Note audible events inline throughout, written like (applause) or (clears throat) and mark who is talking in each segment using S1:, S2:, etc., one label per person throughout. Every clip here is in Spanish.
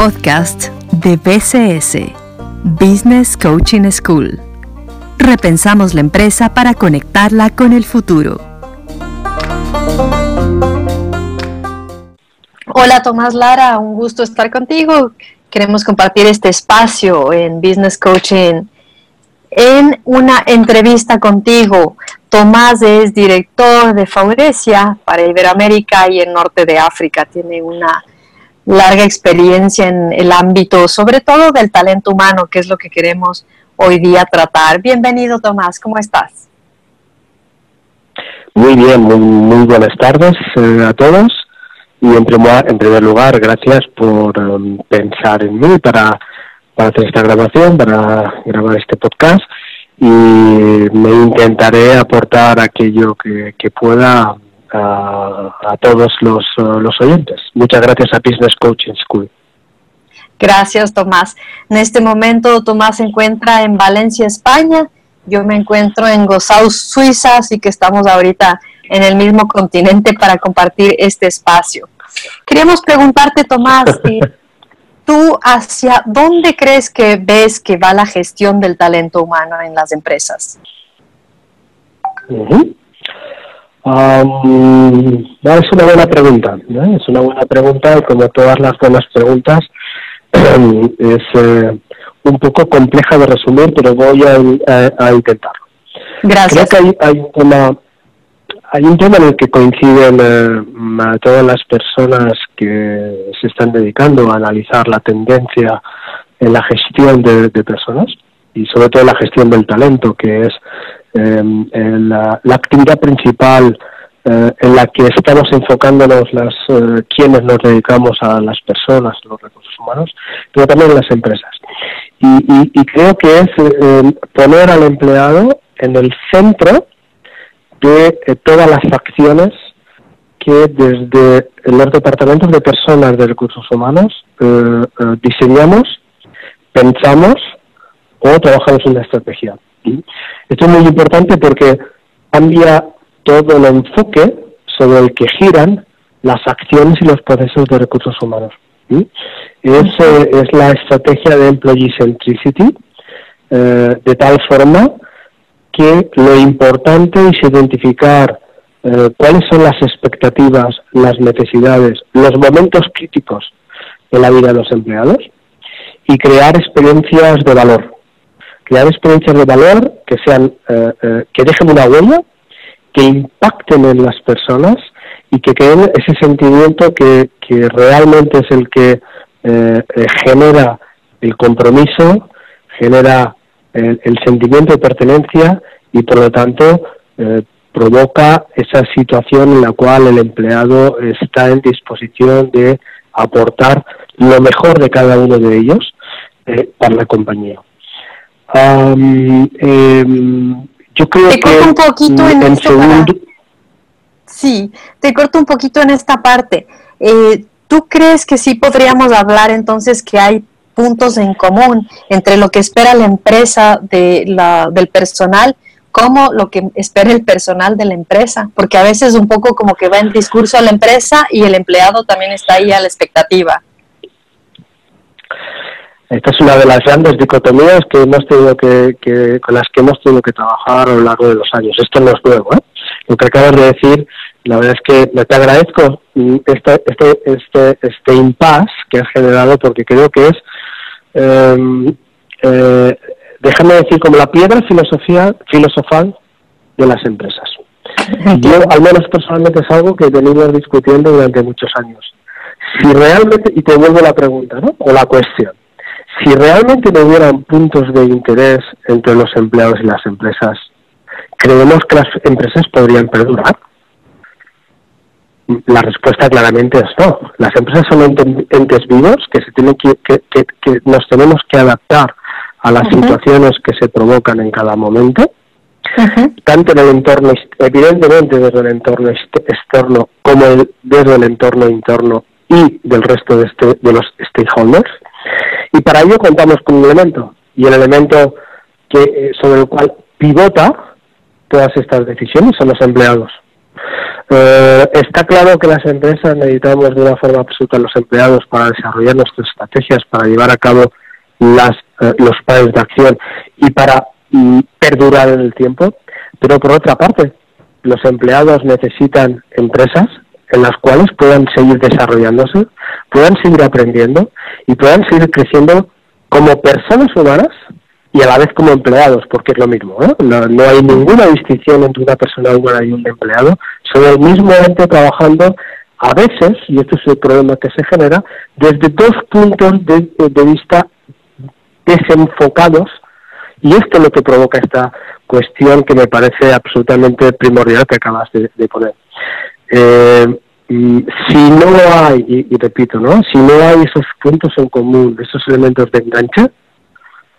S1: podcast de BCS, Business Coaching School. Repensamos la empresa para conectarla con el futuro.
S2: Hola Tomás Lara, un gusto estar contigo. Queremos compartir este espacio en Business Coaching en una entrevista contigo. Tomás es director de Faurecia para Iberoamérica y el norte de África. Tiene una larga experiencia en el ámbito, sobre todo del talento humano, que es lo que queremos hoy día tratar. Bienvenido, Tomás, ¿cómo estás?
S3: Muy bien, muy, buenas tardes eh, a todos. Y en primer, lugar, gracias por um, pensar en mí para, para hacer esta grabación, para grabar este podcast. Y me intentaré aportar aquello que, que pueda a, todos los, los oyentes. Muchas gracias a Business Coaching School.
S2: Gracias, Tomás. En este momento, Tomás se encuentra en Valencia, España. Yo me encuentro en Gozau, Suiza, así que estamos ahorita en el mismo continente para compartir este espacio. Queríamos preguntarte, Tomás, (laughs) eh, ¿tú hacia dónde crees que ves que va la gestión del talento humano en las empresas?
S3: Es una buena pregunta, es una buena pregunta y como todas las buenas preguntas (clears throat) es eh, un poco compleja de resumir, pero voy a, intentarlo.
S2: Gracias.
S3: Creo que hay, un tema hay un tema en el que coinciden eh, todas las personas que se están dedicando a analizar la tendencia en la gestión de personas y sobre todo la gestión del talento, que es Em, la, actividad principal eh, en la que estamos enfocándonos las eh, quienes nos dedicamos a las personas, los recursos humanos, pero también las empresas. Y, creo que es em, poner al empleado en el centro de eh, todas las acciones que desde los departamentos de personas de recursos humanos diseñamos, pensamos o trabajamos en la estrategia. Esto es muy importante porque cambia todo el enfoque sobre el que giran las acciones y los procesos de recursos humanos. Es, es la estrategia de Employee Centricity, eh, de tal forma que lo importante es identificar eh, cuáles son las expectativas, las necesidades, los momentos críticos de la vida de los empleados y crear experiencias de valor crear experiencias de valor que sean eh, eh, que dejen una huella, que impacten en las personas y que creen ese sentimiento que, realmente es el que eh, genera el compromiso, genera el, sentimiento de pertenencia y por lo tanto provoca esa situación en la cual el empleado está en disposición de aportar lo mejor de cada uno de ellos para la compañía.
S2: Em, yo creo te corto un poquito en, esto Sí, te corto un poquito en esta parte. Eh, ¿Tú crees que sí podríamos hablar entonces que hay puntos en común entre lo que espera la empresa de la, del personal como lo que espera el personal de la empresa? Porque a veces un poco como que va en discurso a la empresa y el empleado también está ahí a la expectativa.
S3: Esta es una de las grandes dicotomías que hemos tenido que, con las que hemos tenido que trabajar a lo largo de los años. Esto no es nuevo. ¿eh? Lo que acabas de decir, la verdad es que te agradezco este, este, este, este impasse que has generado porque creo que es, em, eh, déjame decir, como la piedra filosofía, filosofal de las empresas. (laughs) Yo, al menos personalmente, es algo que he venido discutiendo durante muchos años. Si realmente, y te vuelvo la pregunta, ¿no? O la cuestión si realmente no hubieran puntos de interés entre los empleados y las empresas, ¿creemos que las empresas podrían perdurar? La respuesta claramente es no. Las empresas son entes vivos que, se tienen que, que, nos tenemos que adaptar a las situaciones que se provocan en cada momento, tanto en el entorno, evidentemente desde el entorno externo como desde el entorno interno y del resto de, este, de los stakeholders. Y para ello contamos con un elemento, y el elemento que eh, sobre el cual pivota todas estas decisiones son los empleados. Eh, está claro que las empresas necesitamos de una forma absoluta a los empleados para desarrollar nuestras estrategias, para llevar a cabo las, eh, los planes de acción y para mm, perdurar en el tiempo. Pero por otra parte, los empleados necesitan empresas en las cuales puedan seguir desarrollándose, puedan seguir aprendiendo y puedan seguir creciendo como personas humanas y a la vez como empleados, porque es lo mismo. No, no hay ninguna distinción entre una persona humana y un empleado. Son el mismo ente trabajando a veces, y este es el problema que se genera, desde dos puntos de, vista desenfocados, y esto es lo que provoca esta cuestión que me parece absolutamente primordial que acabas de, poner. Eh, mm, si no hay, y, repito, ¿no? Si no hay esos puntos en común, esos elementos de enganche,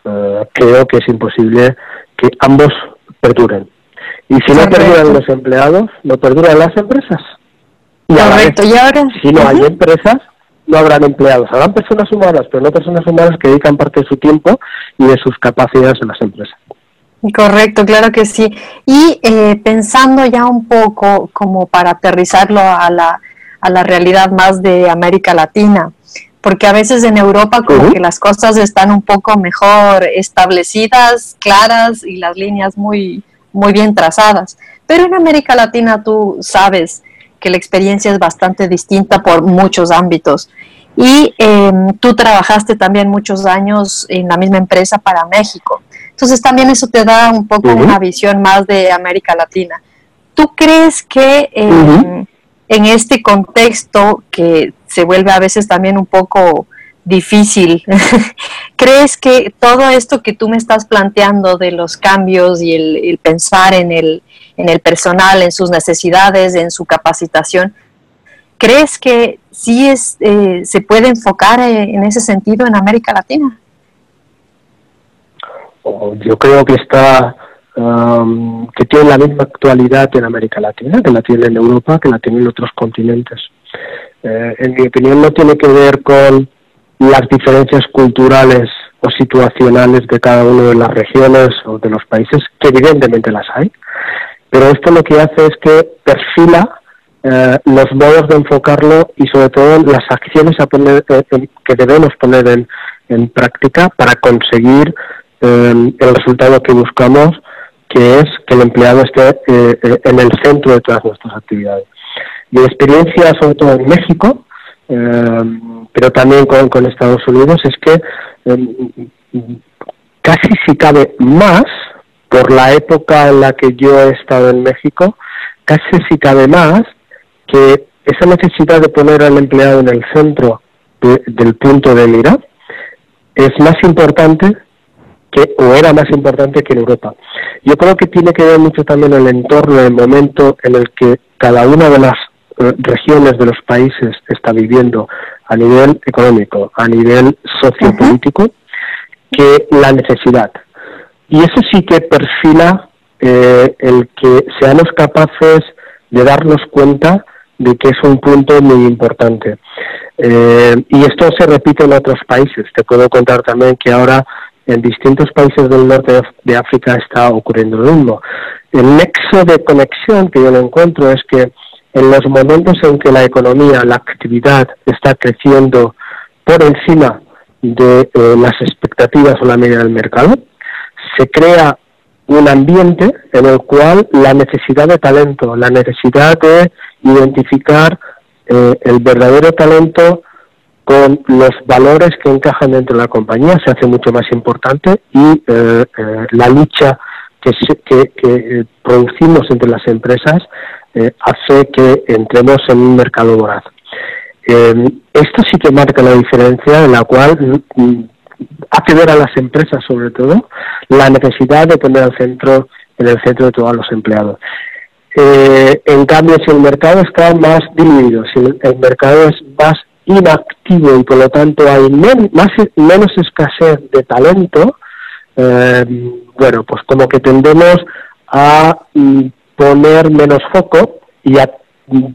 S3: eh, creo que es imposible que ambos perduren. Y si no perduran los empleados, no perduran las empresas.
S2: Y Correcto, y ahora...
S3: Si no hay empresas, no habrán empleados. Habrán personas humanas, pero no personas humanas que dedican parte de su tiempo y de sus capacidades en las empresas.
S2: Correcto, claro que sí. Y eh, pensando ya un poco como para aterrizarlo a la, a la realidad más de América Latina, porque a veces en Europa como que las cosas están un poco mejor establecidas, claras y las líneas muy, muy bien trazadas. Pero en América Latina tú sabes que la experiencia es bastante distinta por muchos ámbitos. Y em, tú trabajaste también muchos años en la misma empresa para México. Entonces también eso te da un poco una visión más de América Latina. ¿Tú crees que em, en este contexto que se vuelve a veces también un poco difícil. (laughs) ¿Crees que todo esto que tú me estás planteando de los cambios y el, pensar en el, en el personal, en sus necesidades, en su capacitación, ¿crees que sí es, eh, se puede enfocar eh, en ese sentido en América Latina?
S3: Oh, yo creo que está um, que tiene la misma actualidad en América Latina, que la tiene en Europa, que la tiene en otros continentes. Eh, en mi opinión no tiene que ver con las diferencias culturales o situacionales de cada una de las regiones o de los países, que evidentemente las hay, pero esto lo que hace es que perfila eh, los modos de enfocarlo y sobre todo las acciones a poner, eh, que debemos poner en, en práctica para conseguir el resultado que buscamos, que es que el empleado esté en el centro de todas nuestras actividades. Mi experiencia, sobre todo en México, eh, pero también con, Estados Unidos, es que eh, casi si cabe más, por la época en la que yo he estado en México, casi si cabe más que esa necesidad de poner al empleado en el centro del punto de mira es más importante que, o era más importante que en Europa. Yo creo que tiene que ver mucho también el entorno, el momento en el que cada una de las eh, regiones de los países está viviendo a nivel económico, a nivel sociopolítico, que la necesidad. Y eso sí que perfila eh, el que seamos capaces de darnos cuenta de que es un punto muy importante. Eh, y esto se repite en otros países. Te puedo contar también que ahora en distintos países del norte de África está ocurriendo lo mismo. El nexo de conexión que yo lo encuentro es que en los momentos en que la economía, la actividad está creciendo por encima de eh, las expectativas o la media del mercado, se crea un ambiente en el cual la necesidad de talento, la necesidad de identificar eh, el verdadero talento con los valores que encajan dentro de la compañía se hace mucho más importante y eh, la lucha que, que producimos entre las empresas eh, hace que entremos en un mercado voraz. Eh, esto sí que marca la diferencia en la cual mm, hace ver a las empresas sobre todo la necesidad de poner al centro en el centro de todos los empleados. Eh, en cambio, si el mercado está más dividido, si el, mercado es más inactivo y por lo tanto hay más, menos escasez de talento, bueno, pues como que tendemos a mm, poner menos foco y a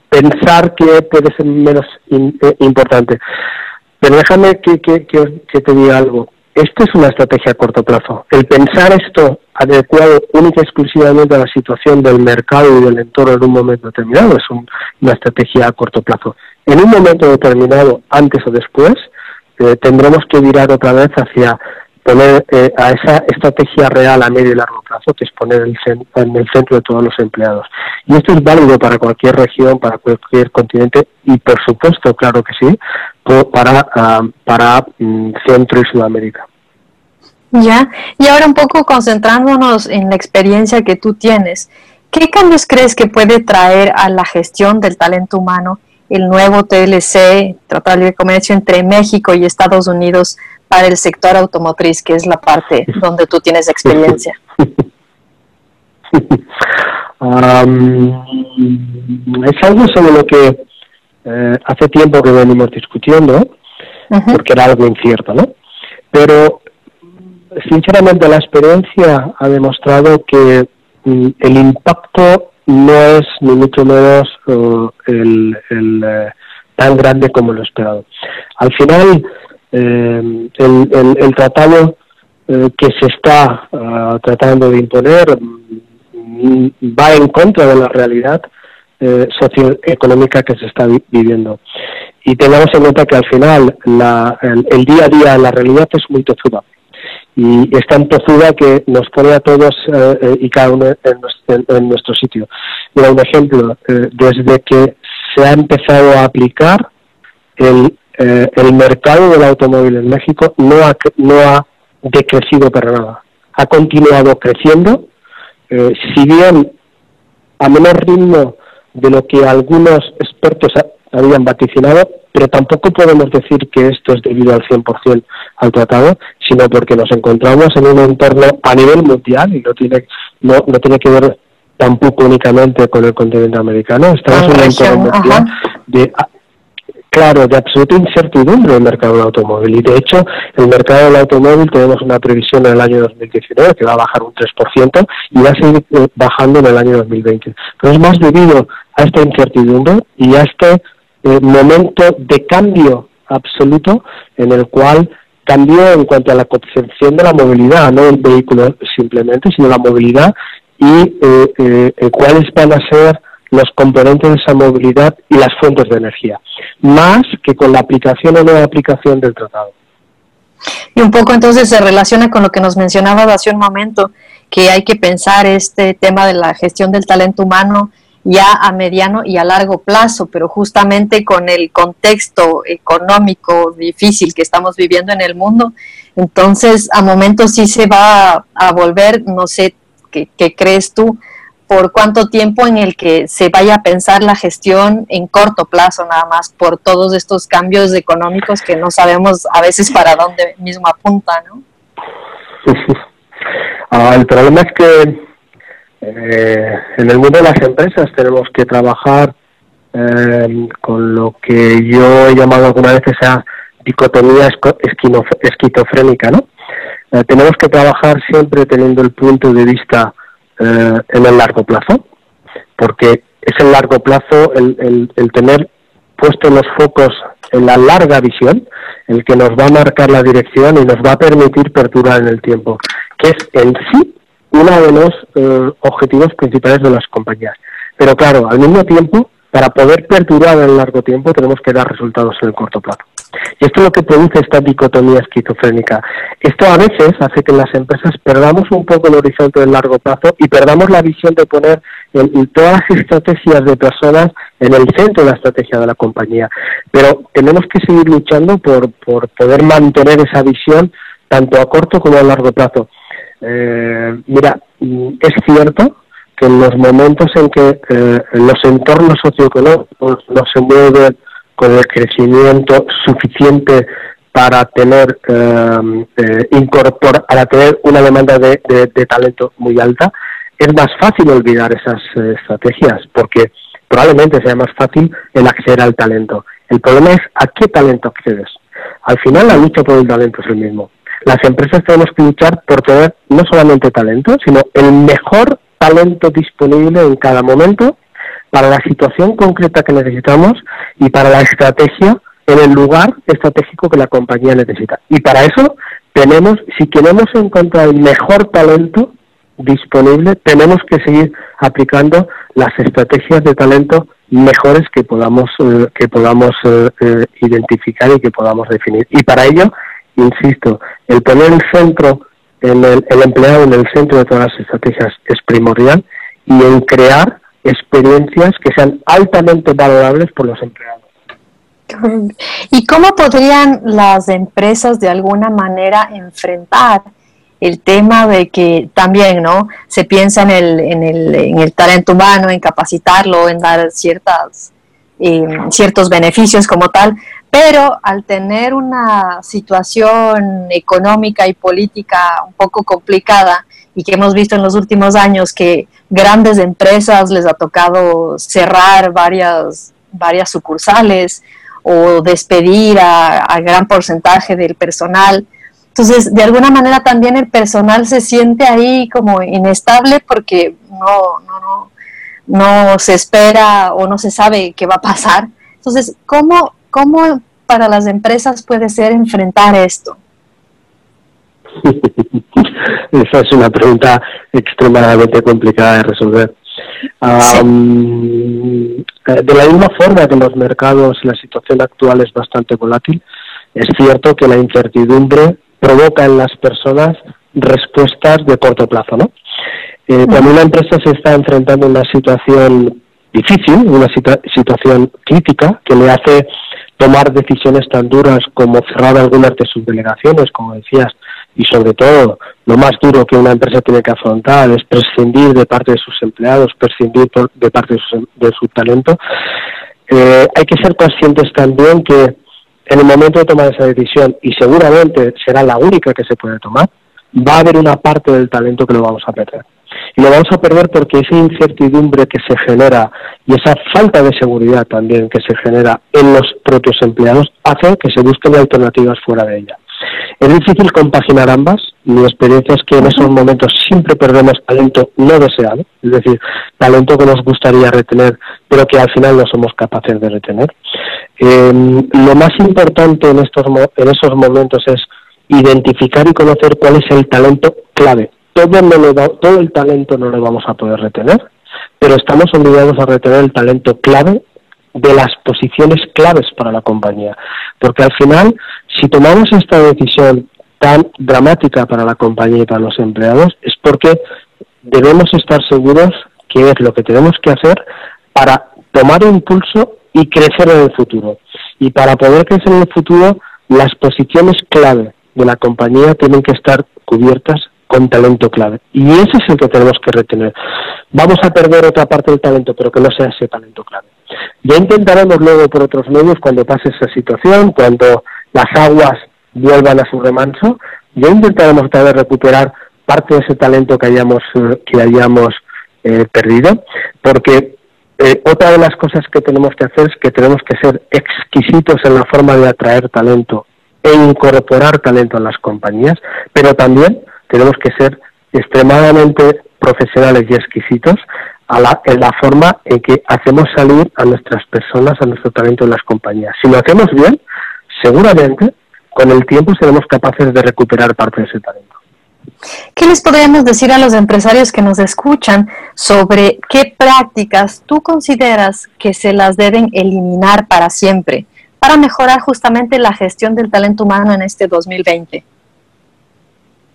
S3: pensar que puede ser menos eh, importante. Pero déjame que, que, te diga algo. Esto es una estrategia a corto plazo. El pensar esto adecuado única y exclusivamente a la situación del mercado y del entorno en un momento determinado es una estrategia a corto plazo. En un momento determinado, antes o después, eh, tendremos que mirar otra vez hacia poner eh, a esa estrategia real a medio y largo plazo, que es poner el en el centro de todos los empleados. Y esto es válido para cualquier región, para cualquier continente y, por supuesto, claro que sí, para, ah, para mm, Centro y Sudamérica.
S2: Ya, y ahora un poco concentrándonos en la experiencia que tú tienes, ¿qué cambios crees que puede traer a la gestión del talento humano el nuevo TLC, Tratado de Comercio entre México y Estados Unidos para el sector automotriz, que es la parte (laughs) donde tú tienes experiencia? (laughs) (laughs)
S3: es algo sobre lo que eh, hace tiempo que venimos discutiendo, porque era algo incierto, ¿no? Pero sinceramente la experiencia ha demostrado que mm, el impacto no es ni mucho menos uh, el, eh, tan grande como lo esperado. Al final, eh, el, tratado eh, que se está uh, tratando de imponer mm, va en contra de la realidad socioeconómica que se está viviendo. Y tengamos en cuenta que al final la, el, día a día, la realidad es muy tozuda y es tan tozuda que nos pone a todos eh, eh, y cada uno en, nuestro sitio. Mira, un ejemplo, eh, desde que se ha empezado a aplicar el, el mercado del automóvil en México no ha, no ha decrecido para nada, ha continuado creciendo, si bien a menor ritmo de lo que algunos expertos habían vaticinado, pero tampoco podemos decir que esto es debido al 100% al tratado, sino porque nos encontramos en un entorno a nivel mundial y no tiene, no, no tiene que ver tampoco únicamente con el continente americano, estamos en un entorno mundial de claro, de absoluta incertidumbre el mercado del automóvil. Y de hecho, el mercado del automóvil tenemos una previsión en el año 2019 que va a bajar un 3% y va a seguir eh, bajando en el año 2020. Pero es más debido a esta incertidumbre y a este eh, momento de cambio absoluto en el cual cambió en cuanto a la concepción de la movilidad, no el vehículo simplemente, sino la movilidad y eh, eh, cuáles van a ser los componentes de esa movilidad y las fuentes de energía, más que con la aplicación o no aplicación del tratado.
S2: Y un poco entonces se relaciona con lo que nos mencionaba hace un momento, que hay que pensar este tema de la gestión del talento humano ya a mediano y a largo plazo, pero justamente con el contexto económico difícil que estamos viviendo en el mundo, entonces a momentos sí se va a, volver, no sé, ¿qué, crees tú? Por cuánto tiempo en el que se vaya a pensar la gestión en corto plazo nada más por todos estos cambios económicos que no sabemos a veces para dónde mismo apunta, ¿no? (laughs)
S3: Ah, el problema es que eh, en el mundo de las empresas tenemos que trabajar eh, con lo que yo he llamado alguna vez esa dicotomía esquizofrénica, ¿no? Eh, tenemos que trabajar siempre teniendo el punto de vista en el largo plazo, porque es el largo plazo el, el tener puesto los focos en la larga visión, el que nos va a marcar la dirección y nos va a permitir perdurar en el tiempo, que es en sí uno de los eh, objetivos principales de las compañías. Pero claro, al mismo tiempo, para poder perdurar en largo tiempo tenemos que dar resultados en el corto plazo. Y esto es lo que produce esta dicotomía esquizofrénica. Esto a veces hace que las empresas perdamos un poco el horizonte del largo plazo y perdamos la visión de poner todas las estrategias de personas en el centro de la estrategia de la compañía. Pero tenemos que seguir luchando por, por poder mantener esa visión tanto a corto como a largo plazo. Eh, mira, es cierto que en los momentos en que eh, los entornos socioeconómicos no se mueven con el crecimiento suficiente para tener eh, eh para tener una demanda de, talento muy alta, es más fácil olvidar esas estrategias porque probablemente sea más fácil el acceder al talento. El problema es a qué talento accedes. Al final la lucha por el talento es el mismo las empresas tenemos que luchar por tener no solamente talento, sino el mejor talento disponible en cada momento para la situación concreta que necesitamos y para la estrategia en el lugar estratégico que la compañía necesita. Y para eso tenemos, si queremos encontrar el mejor talento disponible, tenemos que seguir aplicando las estrategias de talento mejores que podamos eh, que podamos eh, eh, identificar y que podamos definir. Y para ello, insisto, el poner el centro en el, el empleado en el centro de todas las estrategias es primordial y en crear experiencias que sean altamente valorables por los empleados.
S2: ¿Y cómo podrían las empresas de alguna manera enfrentar el tema de que también no se piensa en el, en el, en el talento humano, en capacitarlo, en dar ciertas, ciertos beneficios como tal, pero al tener una situación económica y política un poco complicada y que hemos visto en los últimos años que grandes empresas les ha tocado cerrar varias, varias sucursales, o despedir a, gran porcentaje del personal. Entonces, de alguna manera también el personal se siente ahí como inestable porque no, no, no, no se espera o no se sabe qué va a pasar. Entonces, ¿cómo, cómo para las empresas puede ser enfrentar esto? (laughs)
S3: Esa es una pregunta extremadamente complicada de resolver. Eh, de la misma forma que en los mercados la situación actual es bastante volátil, es cierto que la incertidumbre provoca en las personas respuestas de corto plazo, ¿no? Eh, cuando una empresa se está enfrentando a una situación difícil, una situación crítica, que le hace tomar decisiones tan duras como cerrar algunas de sus delegaciones, como decías, y sobre todo lo más duro que una empresa tiene que afrontar es prescindir de parte de sus empleados, prescindir de parte de su, talento. Eh, hay que ser conscientes también que en el momento de tomar esa decisión, y seguramente será la única que se puede tomar, va a haber una parte del talento que lo vamos a perder. Y lo vamos a perder porque esa incertidumbre que se genera y esa falta de seguridad también que se genera en los propios empleados hace que se busquen alternativas fuera de ella. Es difícil compaginar ambas. Mi experiencia es que en esos momentos siempre perdemos talento no deseado, es decir, talento que nos gustaría retener, pero que al final no somos capaces de retener. Em, lo más importante en, estos, en esos momentos es identificar y conocer cuál es el talento clave. Todo, el talento no lo vamos a poder retener, pero estamos obligados a retener el talento clave de las posiciones claves para la compañía. Porque al final, si tomamos esta decisión tan dramática para la compañía y para los empleados, es porque debemos estar seguros que es lo que tenemos que hacer para tomar impulso y crecer en el futuro. Y para poder crecer en el futuro, las posiciones clave de la compañía tienen que estar cubiertas con talento clave. Y ese es el que tenemos que retener. Vamos a perder otra parte del talento, pero que no sea ese talento clave. Ya intentaremos luego por otros medios, cuando pase esa situación, cuando las aguas vuelvan a su remanso, ya intentaremos otra vez recuperar parte de ese talento que hayamos, eh, que hayamos eh, perdido, porque eh, otra de las cosas que tenemos que hacer es que tenemos que ser exquisitos en la forma de atraer talento e incorporar talento a las compañías, pero también tenemos que ser extremadamente profesionales y exquisitos en la forma en que hacemos salir a nuestras personas, a nuestro talento en las compañías. Si lo hacemos bien, seguramente con el tiempo seremos capaces de recuperar parte de ese talento.
S2: ¿Qué les podríamos decir a los empresarios que nos escuchan sobre qué prácticas tú consideras que se las deben eliminar para siempre para mejorar justamente la gestión del talento humano en este 2020?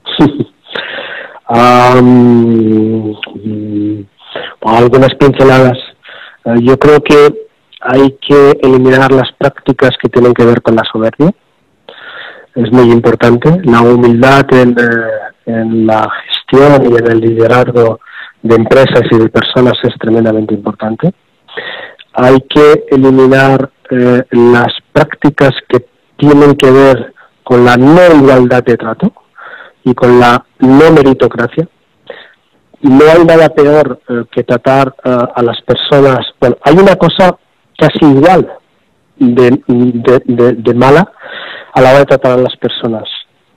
S2: (laughs)
S3: um, algunas pinceladas. Eh, yo creo que hay que eliminar las prácticas que tienen que ver con la soberbia. Es muy importante. La humildad en, eh, la gestión y en el liderazgo de empresas y de personas es tremendamente importante. Hay que eliminar eh, las prácticas que tienen que ver con la no igualdad de trato y con la no meritocracia no hay nada peor eh, que tratar eh, a las personas. Bueno, hay una cosa casi igual de, de, mala a la hora de tratar a las personas,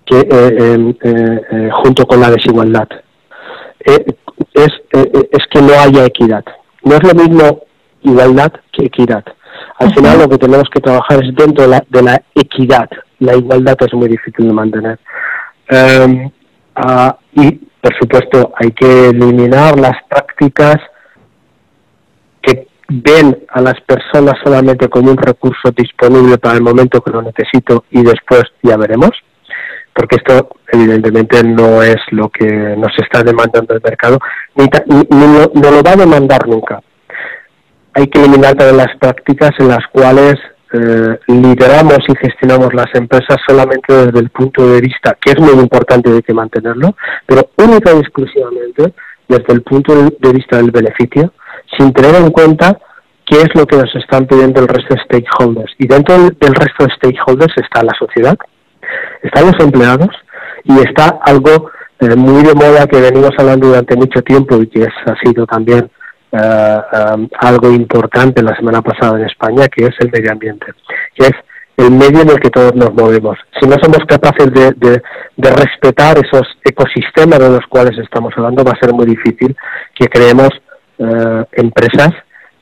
S3: que eh, junto con la desigualdad. es, es que no haya equidad. No es lo mismo igualdad que equidad. Al final lo que tenemos que trabajar es dentro de la, de la equidad. La igualdad es muy difícil de mantener. Em, ah, y, por supuesto, hay que eliminar las prácticas que ven a las personas solamente como un recurso disponible para el momento que lo necesito y después ya veremos, porque esto evidentemente no es lo que nos está demandando el mercado, ni, no lo va a demandar nunca. Hay que eliminar todas las prácticas en las cuales eh, lideramos y gestionamos las empresas solamente desde el punto de vista, que es muy importante de que mantenerlo, pero única y exclusivamente desde el punto de vista del beneficio, sin tener en cuenta qué es lo que nos están pidiendo el resto de stakeholders. Y dentro del resto de stakeholders está la sociedad, están los empleados y está algo eh, muy de moda que venimos hablando durante mucho tiempo y que ha sido también um, algo importante la semana pasada en España, que es el medio ambiente, que es el medio en el que todos nos movemos. Si no somos capaces de, de, respetar esos ecosistemas de los cuales estamos hablando, va a ser muy difícil que creemos eh, empresas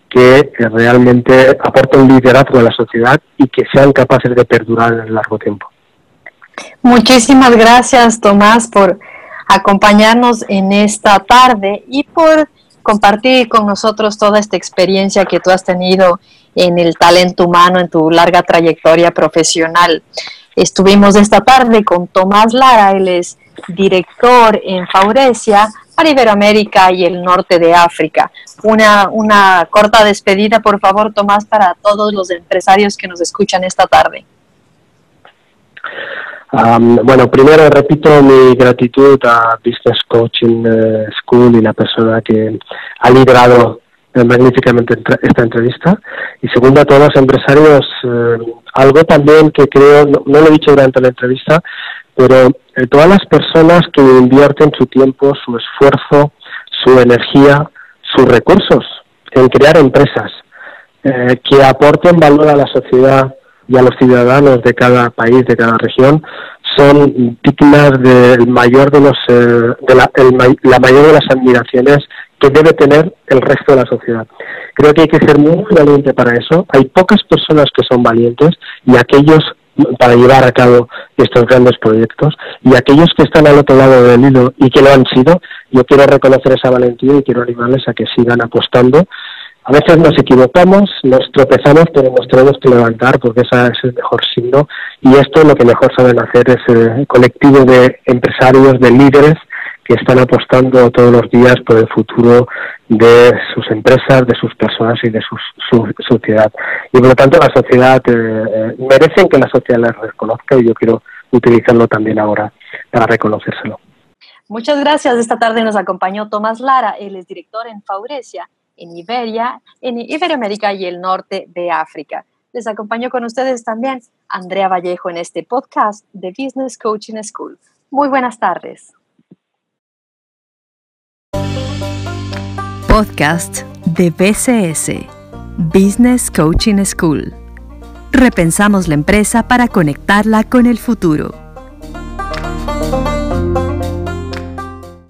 S3: que realmente aporten liderazgo a la sociedad y que sean capaces de perdurar en el largo tiempo.
S2: Muchísimas gracias, Tomás, por acompañarnos en esta tarde y por compartir con nosotros toda esta experiencia que tú has tenido en el talento humano, en tu larga trayectoria profesional. Estuvimos esta tarde con Tomás Lara, él es director en Faurecia para Iberoamérica y el norte de África. Una, una corta despedida, por favor, Tomás, para todos los empresarios que nos escuchan esta tarde
S3: bueno, primero repito mi gratitud a Business Coaching eh, School y la persona que ha liderado eh, magníficamente esta entrevista. Y segundo, a todos los empresarios, eh, algo también que creo, no, lo he dicho durante la entrevista, pero todas las personas que invierten su tiempo, su esfuerzo, su energía, sus recursos en crear empresas que aporten valor a la sociedad, y a los ciudadanos de cada país, de cada región, son dignas del mayor de los, eh, de la, la mayor de las admiraciones que debe tener el resto de la sociedad. Creo que hay que ser muy valiente para eso. Hay pocas personas que son valientes y aquellos para llevar a cabo estos grandes proyectos y aquellos que están al otro lado del hilo y que lo han sido, yo quiero reconocer esa valentía y quiero animarles a que sigan apostando a veces nos equivocamos, nos tropezamos, pero tenemos que levantar porque ese es el mejor signo. Y esto lo que mejor saben hacer es el colectivo de empresarios, de líderes que están apostando todos los días por el futuro de sus empresas, de sus personas y de su, sociedad. Y por lo tanto la sociedad, eh, eh, merecen que la sociedad les reconozca y yo quiero utilizarlo también ahora para reconocérselo.
S2: Muchas gracias. Esta tarde nos acompañó Tomás Lara, él es director en Faurecia en Iberia, en Iberoamérica y el norte de África. Les acompaño con ustedes también Andrea Vallejo en este podcast de Business Coaching School. Muy buenas tardes.
S1: Podcast de BCS, Business Coaching School. Repensamos la empresa para conectarla con el futuro.